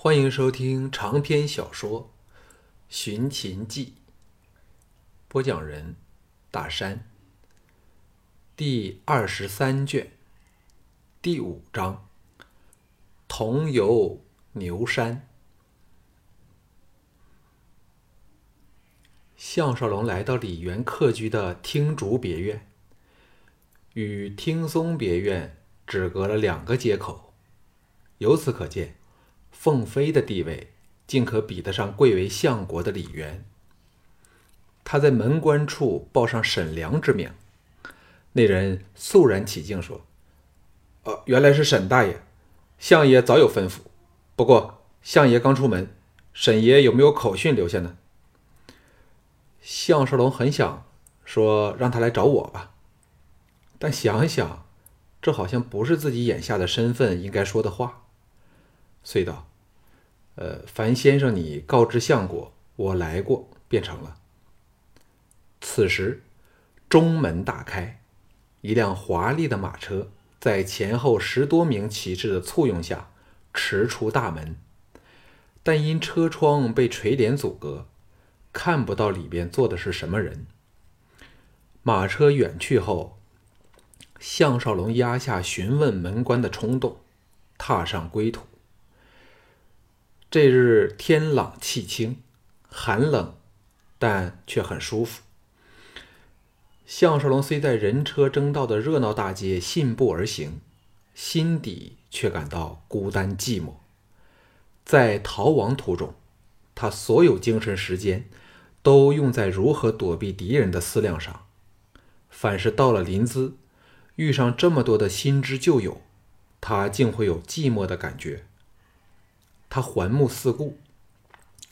欢迎收听长篇小说《寻秦记》，播讲人：大山。第二十三卷，第五章：同游牛山。项少龙来到李元客居的听竹别院，与听松别院只隔了两个街口，由此可见。凤飞的地位竟可比得上贵为相国的李渊。他在门关处报上沈良之名，那人肃然起敬说：“呃，原来是沈大爷，相爷早有吩咐。不过相爷刚出门，沈爷有没有口讯留下呢？”项少龙很想说让他来找我吧，但想想，这好像不是自己眼下的身份应该说的话，遂道。呃，樊先生，你告知相国，我来过，便成了。此时，中门大开，一辆华丽的马车在前后十多名骑士的簇拥下驰出大门，但因车窗被垂帘阻隔，看不到里边坐的是什么人。马车远去后，项少龙压下询问门关的冲动，踏上归途。这日天朗气清，寒冷，但却很舒服。项少龙虽在人车争道的热闹大街信步而行，心底却感到孤单寂寞。在逃亡途中，他所有精神时间都用在如何躲避敌人的思量上。凡是到了临淄，遇上这么多的新知旧友，他竟会有寂寞的感觉。他环目四顾，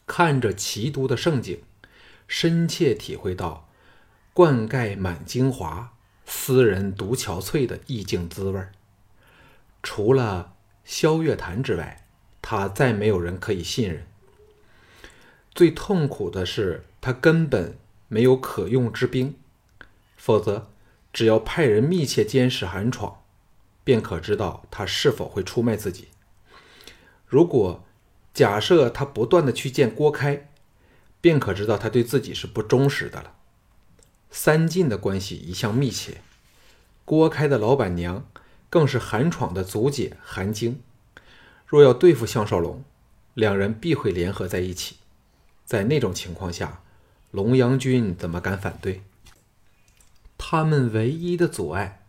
看着齐都的盛景，深切体会到“灌溉满京华，斯人独憔悴”的意境滋味除了萧月潭之外，他再没有人可以信任。最痛苦的是，他根本没有可用之兵，否则，只要派人密切监视韩闯，便可知道他是否会出卖自己。如果假设他不断的去见郭开，便可知道他对自己是不忠实的了。三晋的关系一向密切，郭开的老板娘更是韩闯的族姐韩晶。若要对付项少龙，两人必会联合在一起。在那种情况下，龙阳君怎么敢反对？他们唯一的阻碍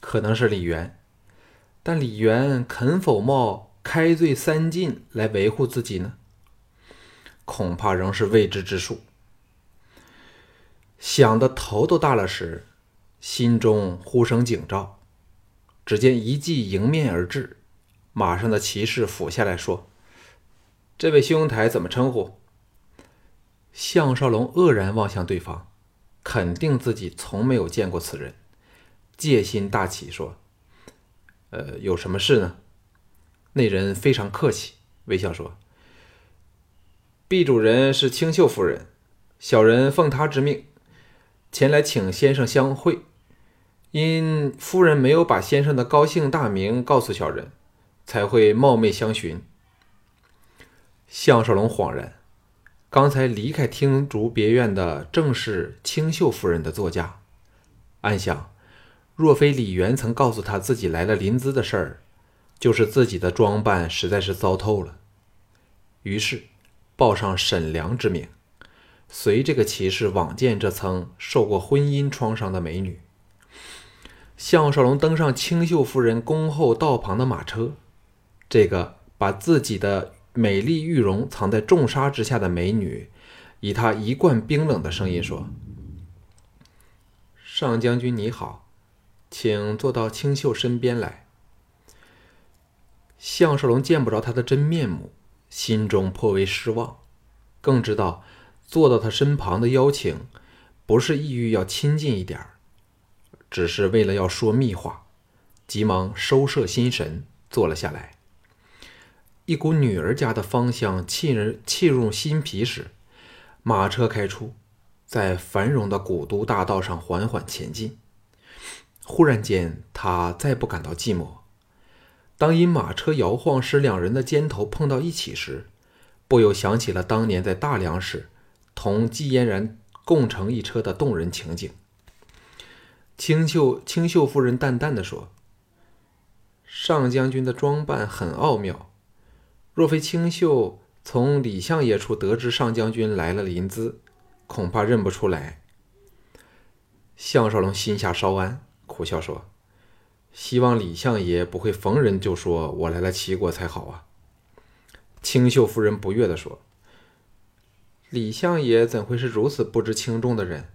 可能是李元，但李元肯否冒？开罪三晋来维护自己呢？恐怕仍是未知之数。想的头都大了时，心中忽生警兆。只见一骑迎面而至，马上的骑士俯下来说：“这位兄台怎么称呼？”项少龙愕然望向对方，肯定自己从没有见过此人，戒心大起，说：“呃，有什么事呢？”那人非常客气，微笑说：“毕主人是清秀夫人，小人奉他之命前来请先生相会。因夫人没有把先生的高姓大名告诉小人，才会冒昧相询。”项少龙恍然，刚才离开听竹别院的正是清秀夫人的座驾，暗想：若非李元曾告诉他自己来了临淄的事儿。就是自己的装扮实在是糟透了，于是报上沈良之名，随这个骑士往见这曾受过婚姻创伤的美女。项少龙登上清秀夫人恭候道旁的马车，这个把自己的美丽玉容藏在重纱之下的美女，以她一贯冰冷的声音说：“上将军你好，请坐到清秀身边来。”项少龙见不着他的真面目，心中颇为失望，更知道坐到他身旁的邀请，不是意欲要亲近一点儿，只是为了要说密话，急忙收摄心神，坐了下来。一股女儿家的芳香沁人沁入心脾时，马车开出，在繁荣的古都大道上缓缓前进。忽然间，他再不感到寂寞。当因马车摇晃使两人的肩头碰到一起时，不由想起了当年在大梁时同季嫣然共乘一车的动人情景。清秀清秀夫人淡淡的说：“上将军的装扮很奥妙，若非清秀从李相爷处得知上将军来了临淄，恐怕认不出来。”项少龙心下稍安，苦笑说：“希望李相爷不会逢人就说我来了齐国才好啊。”清秀夫人不悦地说：“李相爷怎会是如此不知轻重的人？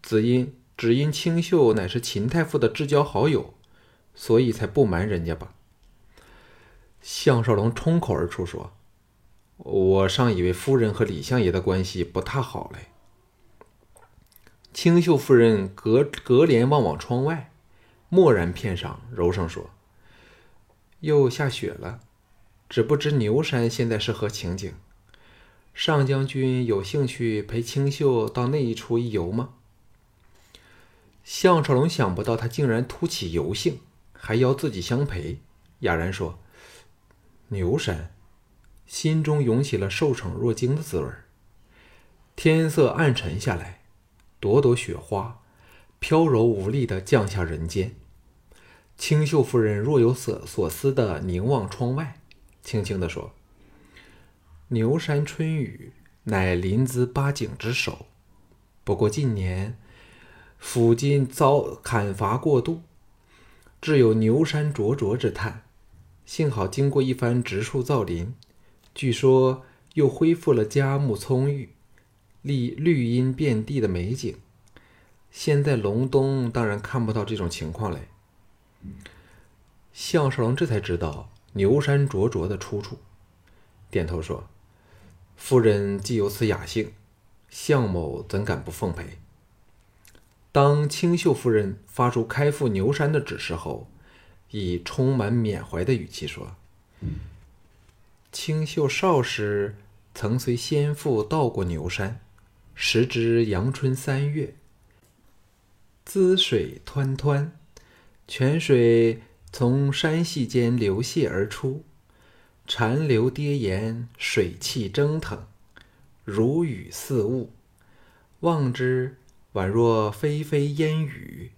只因只因清秀乃是秦太傅的至交好友，所以才不瞒人家吧？”项少龙冲口而出说：“我尚以为夫人和李相爷的关系不太好嘞。”清秀夫人隔隔帘望望窗外，默然片上，柔声说：“又下雪了，只不知牛山现在是何情景？上将军有兴趣陪清秀到那一处一游吗？”项少龙想不到他竟然突起游兴，还邀自己相陪，哑然说：“牛山。”心中涌起了受宠若惊的滋味。天色暗沉下来。朵朵雪花飘柔无力的降下人间。清秀夫人若有所所思的凝望窗外，轻轻地说：“牛山春雨乃临淄八景之首，不过近年附近遭砍伐过度，致有牛山灼灼之叹。幸好经过一番植树造林，据说又恢复了佳木葱郁。”绿绿荫遍地的美景，现在隆冬当然看不到这种情况嘞。项少龙这才知道牛山灼灼的出处，点头说：“夫人既有此雅兴，项某怎敢不奉陪？”当清秀夫人发出开赴牛山的指示后，以充满缅怀的语气说：“清秀少时曾随先父到过牛山。”时值阳春三月，滋水湍湍，泉水从山隙间流泻而出，潺流跌岩，水汽蒸腾，如雨似雾，望之宛若霏霏烟雨，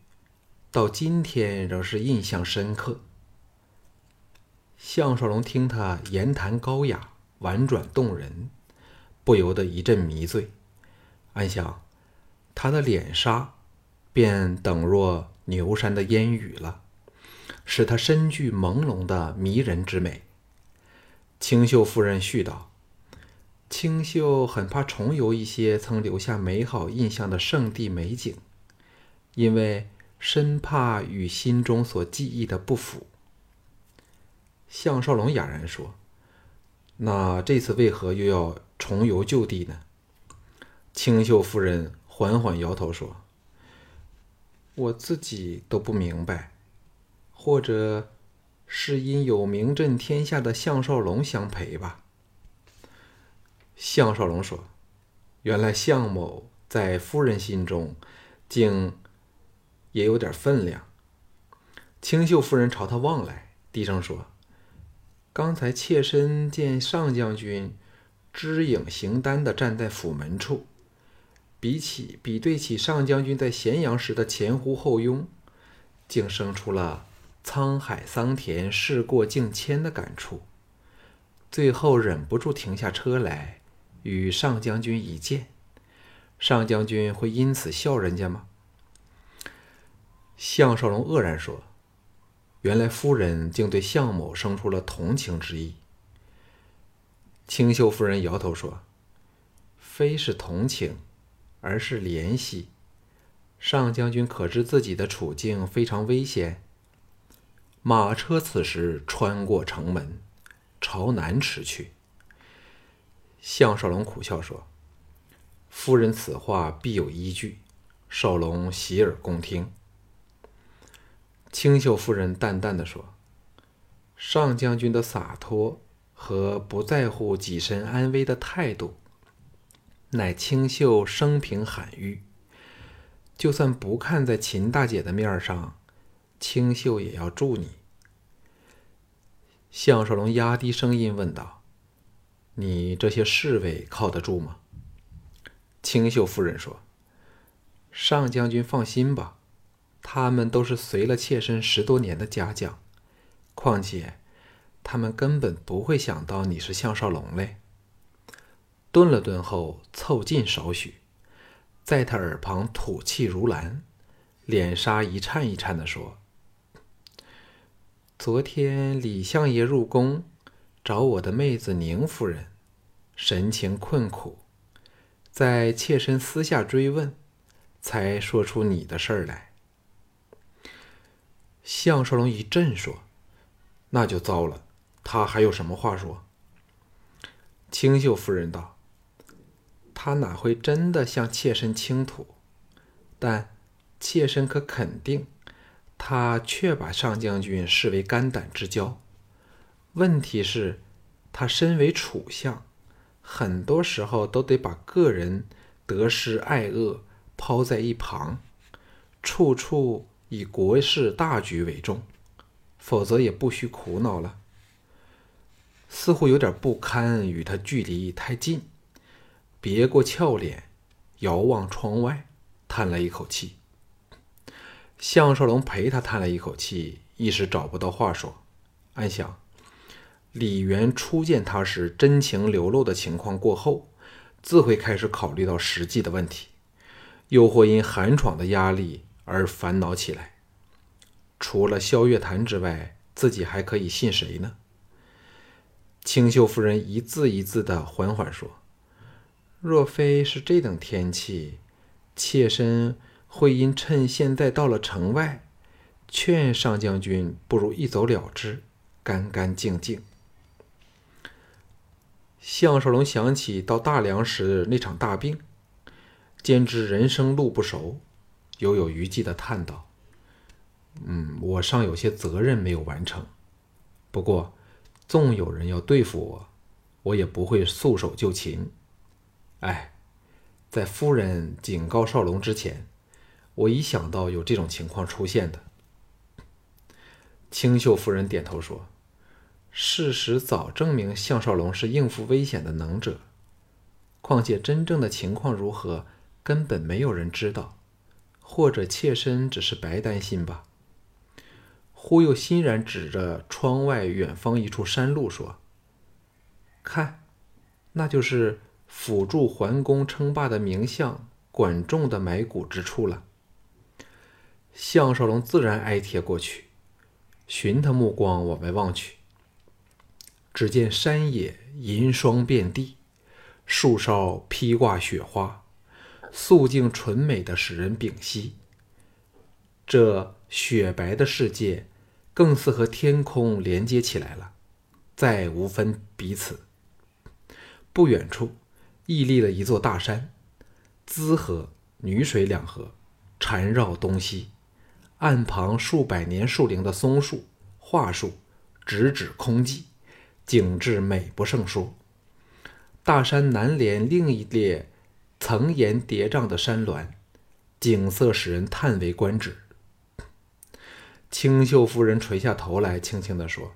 到今天仍是印象深刻。项少龙听他言谈高雅，婉转动人，不由得一阵迷醉。暗想，他的脸纱便等若牛山的烟雨了，使他身具朦胧的迷人之美。清秀夫人絮道：“清秀很怕重游一些曾留下美好印象的圣地美景，因为深怕与心中所记忆的不符。”项少龙哑然说：“那这次为何又要重游旧地呢？”清秀夫人缓缓摇头说：“我自己都不明白，或者是因有名震天下的项少龙相陪吧。”项少龙说：“原来项某在夫人心中，竟也有点分量。”清秀夫人朝他望来，低声说：“刚才妾身见上将军知影形单的站在府门处。”比起比对起上将军在咸阳时的前呼后拥，竟生出了沧海桑田、事过境迁的感触。最后忍不住停下车来与上将军一见，上将军会因此笑人家吗？项少龙愕然说：“原来夫人竟对项某生出了同情之意。”清秀夫人摇头说：“非是同情。”而是怜惜，上将军可知自己的处境非常危险。马车此时穿过城门，朝南驰去。项少龙苦笑说：“夫人此话必有依据，少龙洗耳恭听。”清秀夫人淡淡的说：“上将军的洒脱和不在乎己身安危的态度。”乃清秀生平罕遇，就算不看在秦大姐的面上，清秀也要助你。项少龙压低声音问道：“你这些侍卫靠得住吗？”清秀夫人说：“上将军放心吧，他们都是随了妾身十多年的家将，况且他们根本不会想到你是项少龙嘞。”顿了顿后，凑近少许，在他耳旁吐气如兰，脸纱一颤一颤的说。昨天李相爷入宫，找我的妹子宁夫人，神情困苦，在妾身私下追问，才说出你的事儿来。项少龙一震，说：“那就糟了，他还有什么话说？”清秀夫人道：“他哪会真的向妾身倾吐？但妾身可肯定。”他却把上将军视为肝胆之交。问题是，他身为储相，很多时候都得把个人得失爱恶抛在一旁，处处以国事大局为重，否则也不需苦恼了。似乎有点不堪与他距离太近，别过俏脸，遥望窗外，叹了一口气。项少龙陪他叹了一口气，一时找不到话说，暗想：李元初见他时真情流露的情况过后，自会开始考虑到实际的问题，又或因寒闯的压力而烦恼起来。除了萧月潭之外，自己还可以信谁呢？清秀夫人一字一字的缓缓说：“若非是这等天气，妾身……”会因趁现在到了城外，劝上将军不如一走了之，干干净净。项少龙想起到大梁时那场大病，兼知人生路不熟，犹有余悸的叹道：“嗯，我尚有些责任没有完成。不过，纵有人要对付我，我也不会束手就擒。哎，在夫人警告少龙之前。”我一想到有这种情况出现的，清秀夫人点头说：“事实早证明项少龙是应付危险的能者。况且真正的情况如何，根本没有人知道，或者妾身只是白担心吧。”忽又欣然指着窗外远方一处山路说：“看，那就是辅助桓公称霸的名相管仲的埋骨之处了。”项少龙自然挨贴过去，循他目光往外望去，只见山野银霜遍地，树梢披挂雪花，素净纯美的使人屏息。这雪白的世界，更似和天空连接起来了，再无分彼此。不远处，屹立了一座大山，资河、女水两河缠绕东西。岸旁数百年树龄的松树、桦树直指空寂，景致美不胜说。大山南连另一列层岩叠嶂的山峦，景色使人叹为观止。清秀夫人垂下头来，轻轻地说：“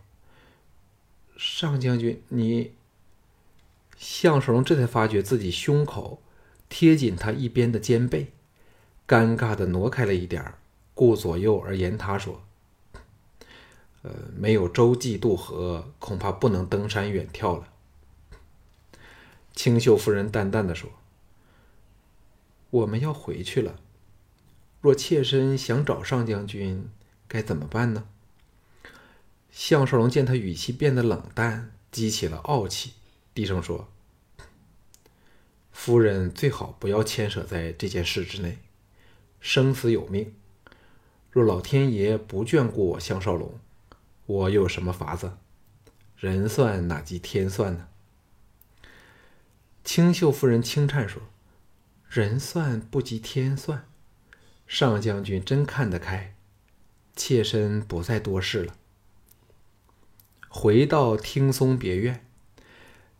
上将军，你……”项少龙这才发觉自己胸口贴紧他一边的肩背，尴尬的挪开了一点儿。顾左右而言他，说：“呃，没有舟楫渡河，恐怕不能登山远眺了。”清秀夫人淡淡的说：“我们要回去了。若妾身想找上将军，该怎么办呢？”项少龙见他语气变得冷淡，激起了傲气，低声说：“夫人最好不要牵扯在这件事之内，生死有命。”若老天爷不眷顾我项少龙，我又有什么法子？人算哪及天算呢？清秀夫人轻颤说：“人算不及天算，上将军真看得开。妾身不再多事了。”回到听松别院，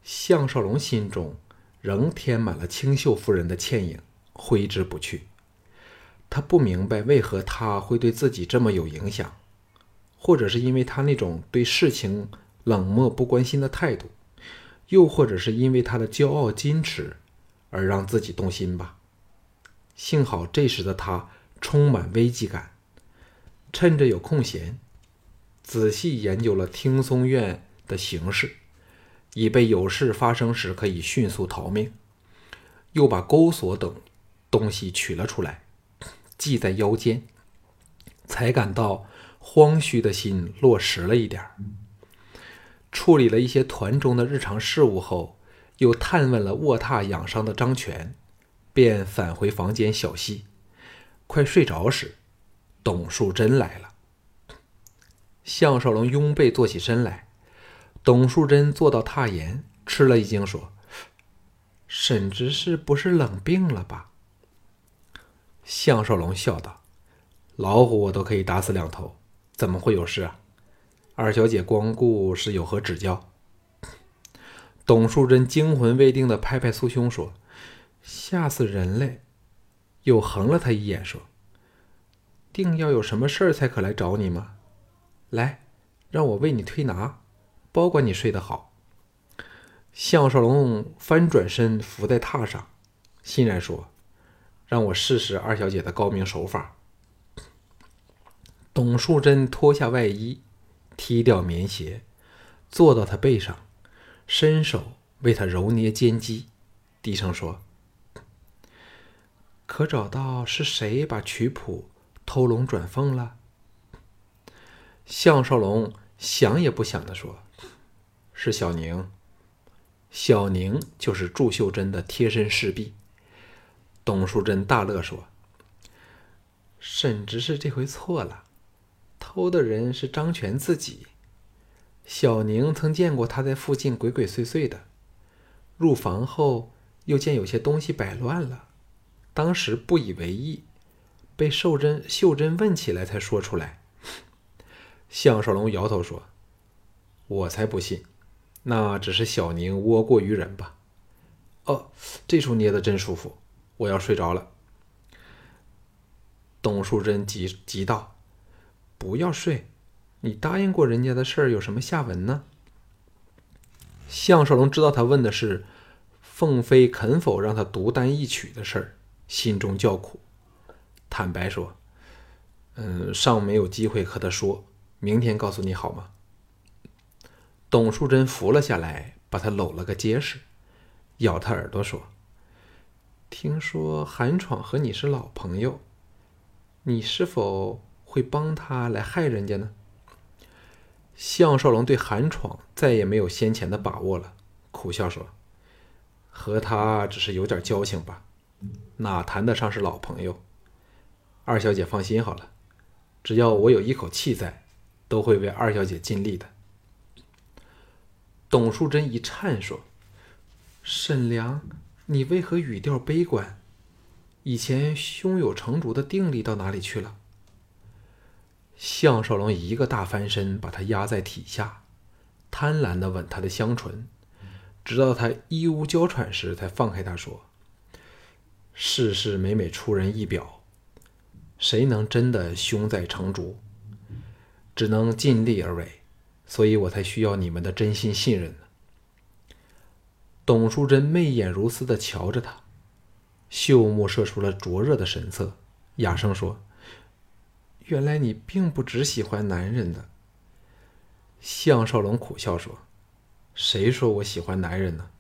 项少龙心中仍填满了清秀夫人的倩影，挥之不去。他不明白为何他会对自己这么有影响，或者是因为他那种对事情冷漠不关心的态度，又或者是因为他的骄傲矜持而让自己动心吧。幸好这时的他充满危机感，趁着有空闲，仔细研究了听松院的形势，以备有事发生时可以迅速逃命。又把钩索等东西取了出来，系在腰间，才感到慌虚的心落实了一点儿。处理了一些团中的日常事务后，又探问了卧榻养伤的张全，便返回房间小息。快睡着时，董树贞来了。项少龙拥被坐起身来，董树贞坐到榻沿，吃了一惊，说。沈执事不是冷病了吧？项少龙笑道：“老虎我都可以打死两头，怎么会有事啊？二小姐光顾是有何指教？”董淑贞惊魂未定的拍拍苏胸说：“吓死人嘞！”又横了他一眼说：“定要有什么事儿才可来找你吗？来，让我为你推拿，包管你睡得好。”项少龙翻转身伏在榻上，欣然说：“让我试试二小姐的高明手法。”董树贞脱下外衣，踢掉棉鞋，坐到他背上，伸手为他揉捏肩肌，低声说：“可找到是谁把曲谱偷龙转凤了？”项少龙想也不想的说：“是小宁。”小宁就是祝秀珍的贴身侍婢。董淑珍大乐说：“沈执事这回错了，偷的人是张全自己。小宁曾见过他在附近鬼鬼祟祟的，入房后又见有些东西摆乱了，当时不以为意，被秀珍秀珍问起来才说出来。”项少龙摇头说：“我才不信。”那只是小宁窝过于人吧？哦，这处捏的真舒服，我要睡着了。董淑贞急急道：“不要睡，你答应过人家的事儿有什么下文呢？”项少龙知道他问的是凤飞肯否让他独担一曲的事儿，心中叫苦，坦白说：“嗯，尚没有机会和他说，明天告诉你好吗？”董淑贞扶了下来，把他搂了个结实，咬他耳朵说：“听说韩闯和你是老朋友，你是否会帮他来害人家呢？”项少龙对韩闯再也没有先前的把握了，苦笑说：“和他只是有点交情吧，哪谈得上是老朋友？二小姐放心好了，只要我有一口气在，都会为二小姐尽力的。”董淑贞一颤说：“沈良，你为何语调悲观？以前胸有成竹的定力到哪里去了？”项少龙一个大翻身，把他压在体下，贪婪的吻他的香唇，直到他衣呜娇喘时，才放开他说：“世事每每出人意表，谁能真的胸在成竹？只能尽力而为。”所以我才需要你们的真心信任呢。董淑贞媚眼如丝的瞧着他，秀目射出了灼热的神色，哑声说：“原来你并不只喜欢男人的。”项少龙苦笑说：“谁说我喜欢男人呢？”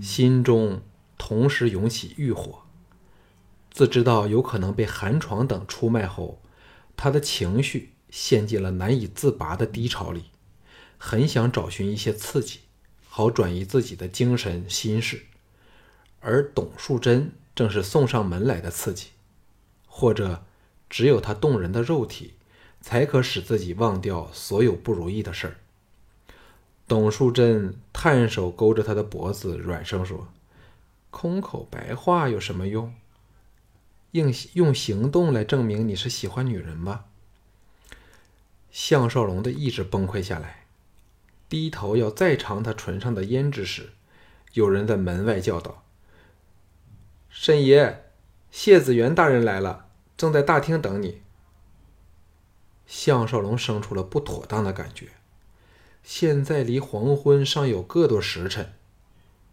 心中同时涌起欲火，自知道有可能被韩闯等出卖后，他的情绪。陷进了难以自拔的低潮里，很想找寻一些刺激，好转移自己的精神心事。而董树贞正是送上门来的刺激，或者只有他动人的肉体，才可使自己忘掉所有不如意的事儿。董树贞探手勾着他的脖子，软声说：“空口白话有什么用？用用行动来证明你是喜欢女人吧。”项少龙的意志崩溃下来，低头要再尝他唇上的胭脂时，有人在门外叫道：“沈爷，谢子元大人来了，正在大厅等你。”项少龙生出了不妥当的感觉，现在离黄昏尚有个多时辰，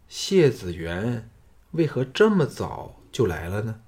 谢子元为何这么早就来了呢？